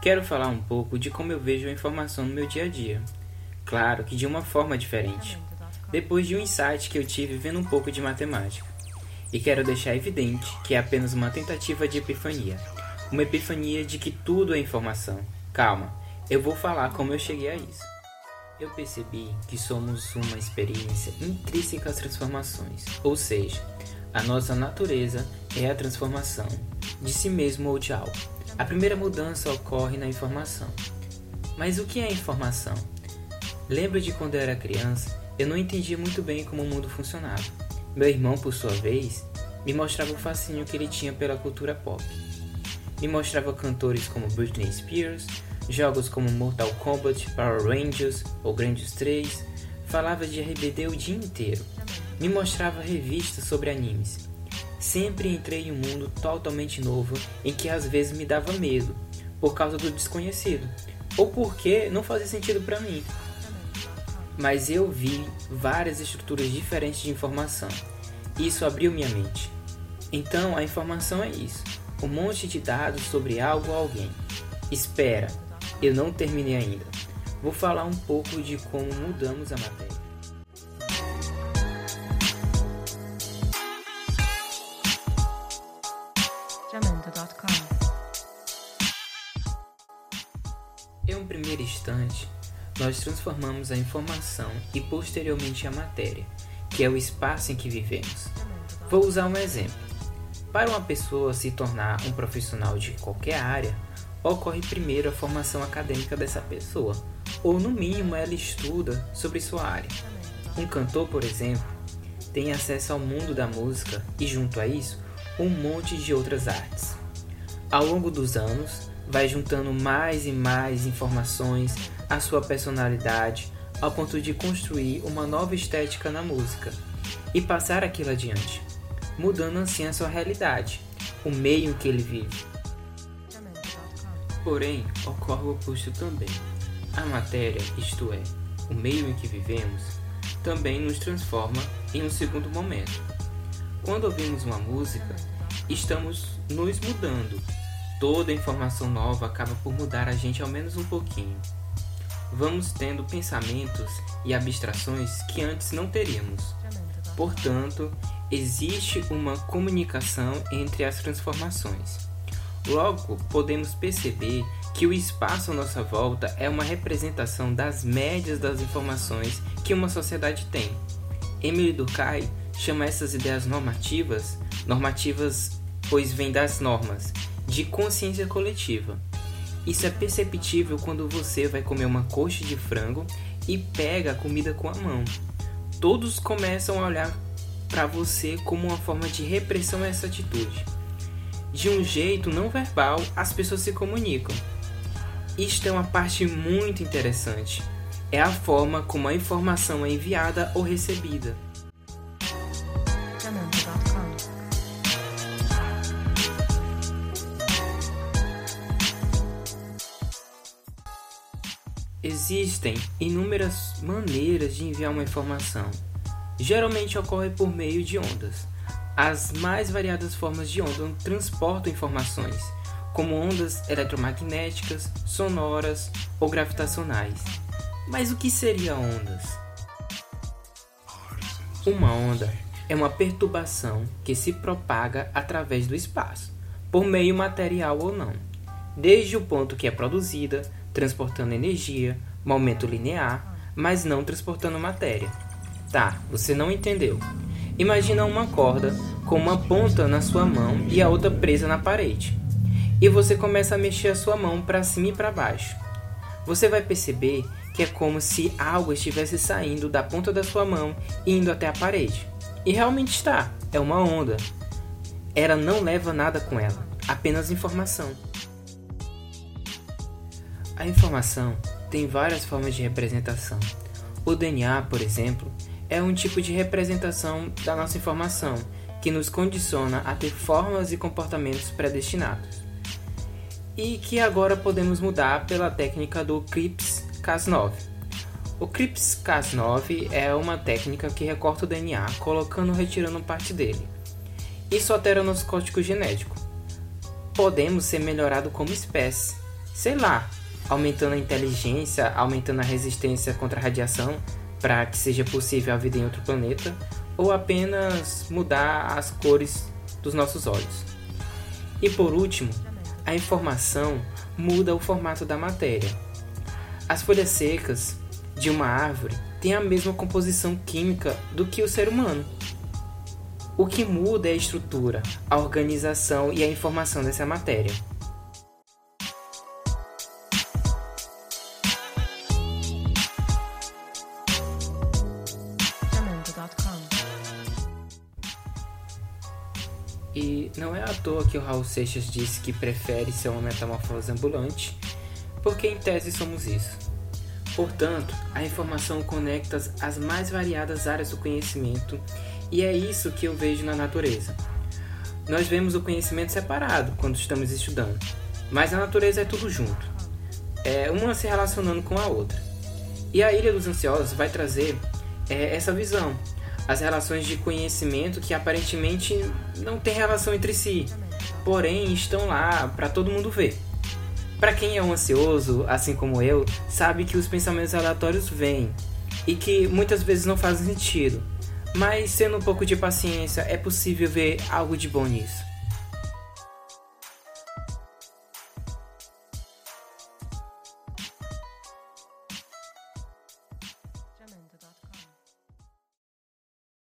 quero falar um pouco de como eu vejo a informação no meu dia a dia. Claro que de uma forma diferente, depois de um insight que eu tive vendo um pouco de matemática. E quero deixar evidente que é apenas uma tentativa de epifania. Uma epifania de que tudo é informação. Calma, eu vou falar como eu cheguei a isso. Eu percebi que somos uma experiência intrínseca às transformações, ou seja, a nossa natureza é a transformação de si mesmo ou de algo. A primeira mudança ocorre na informação. Mas o que é informação? Lembro de quando eu era criança, eu não entendia muito bem como o mundo funcionava. Meu irmão, por sua vez, me mostrava o fascínio que ele tinha pela cultura pop. Me mostrava cantores como Britney Spears, jogos como Mortal Kombat, Power Rangers ou Grandes 3, falava de RBD o dia inteiro. Me mostrava revistas sobre animes. Sempre entrei em um mundo totalmente novo em que às vezes me dava medo por causa do desconhecido ou porque não fazia sentido para mim. Mas eu vi várias estruturas diferentes de informação. Isso abriu minha mente. Então a informação é isso: um monte de dados sobre algo ou alguém. Espera, eu não terminei ainda. Vou falar um pouco de como mudamos a matéria. Em um primeiro instante, nós transformamos a informação e posteriormente a matéria, que é o espaço em que vivemos. Vou usar um exemplo. Para uma pessoa se tornar um profissional de qualquer área, ocorre primeiro a formação acadêmica dessa pessoa, ou no mínimo ela estuda sobre sua área. Um cantor, por exemplo, tem acesso ao mundo da música e, junto a isso, um monte de outras artes. Ao longo dos anos, vai juntando mais e mais informações à sua personalidade, ao ponto de construir uma nova estética na música e passar aquilo adiante, mudando assim a sua realidade, o meio em que ele vive. Porém, ocorre o oposto também. A matéria, isto é, o meio em que vivemos, também nos transforma em um segundo momento. Quando ouvimos uma música, estamos nos mudando. Toda informação nova acaba por mudar a gente ao menos um pouquinho. Vamos tendo pensamentos e abstrações que antes não teríamos. Portanto, existe uma comunicação entre as transformações. Logo, podemos perceber que o espaço à nossa volta é uma representação das médias das informações que uma sociedade tem. Emily Durkheim chama essas ideias normativas, normativas pois vêm das normas, de consciência coletiva. Isso é perceptível quando você vai comer uma coxa de frango e pega a comida com a mão. Todos começam a olhar para você como uma forma de repressão a essa atitude de um jeito não verbal, as pessoas se comunicam. Isto é uma parte muito interessante. É a forma como a informação é enviada ou recebida. Existem inúmeras maneiras de enviar uma informação. Geralmente ocorre por meio de ondas. As mais variadas formas de onda transportam informações, como ondas eletromagnéticas, sonoras ou gravitacionais. Mas o que seriam ondas? Uma onda é uma perturbação que se propaga através do espaço, por meio material ou não, desde o ponto que é produzida, transportando energia, momento linear, mas não transportando matéria. Tá, você não entendeu. Imagina uma corda com uma ponta na sua mão e a outra presa na parede. E você começa a mexer a sua mão para cima e para baixo. Você vai perceber que é como se algo estivesse saindo da ponta da sua mão e indo até a parede. E realmente está, é uma onda. Ela não leva nada com ela, apenas informação. A informação tem várias formas de representação. O DNA, por exemplo, é um tipo de representação da nossa informação que nos condiciona a ter formas e comportamentos predestinados. E que agora podemos mudar pela técnica do CRISPR-Cas9. O CRISPR-Cas9 é uma técnica que recorta o DNA, colocando ou retirando parte dele. Isso altera nosso código genético. Podemos ser melhorados como espécie, sei lá, aumentando a inteligência, aumentando a resistência contra a radiação para que seja possível a vida em outro planeta, ou apenas mudar as cores dos nossos olhos. E por último, a informação muda o formato da matéria. As folhas secas de uma árvore têm a mesma composição química do que o ser humano. O que muda é a estrutura, a organização e a informação dessa matéria. E não é à toa que o Raul Seixas disse que prefere ser uma metamorfose ambulante, porque em tese somos isso. Portanto, a informação conecta as mais variadas áreas do conhecimento e é isso que eu vejo na natureza. Nós vemos o conhecimento separado quando estamos estudando, mas a natureza é tudo junto, é uma se relacionando com a outra. E a Ilha dos Ansiosos vai trazer é, essa visão as relações de conhecimento que aparentemente não têm relação entre si, porém estão lá para todo mundo ver. Para quem é um ansioso, assim como eu, sabe que os pensamentos aleatórios vêm e que muitas vezes não fazem sentido, mas sendo um pouco de paciência é possível ver algo de bom nisso.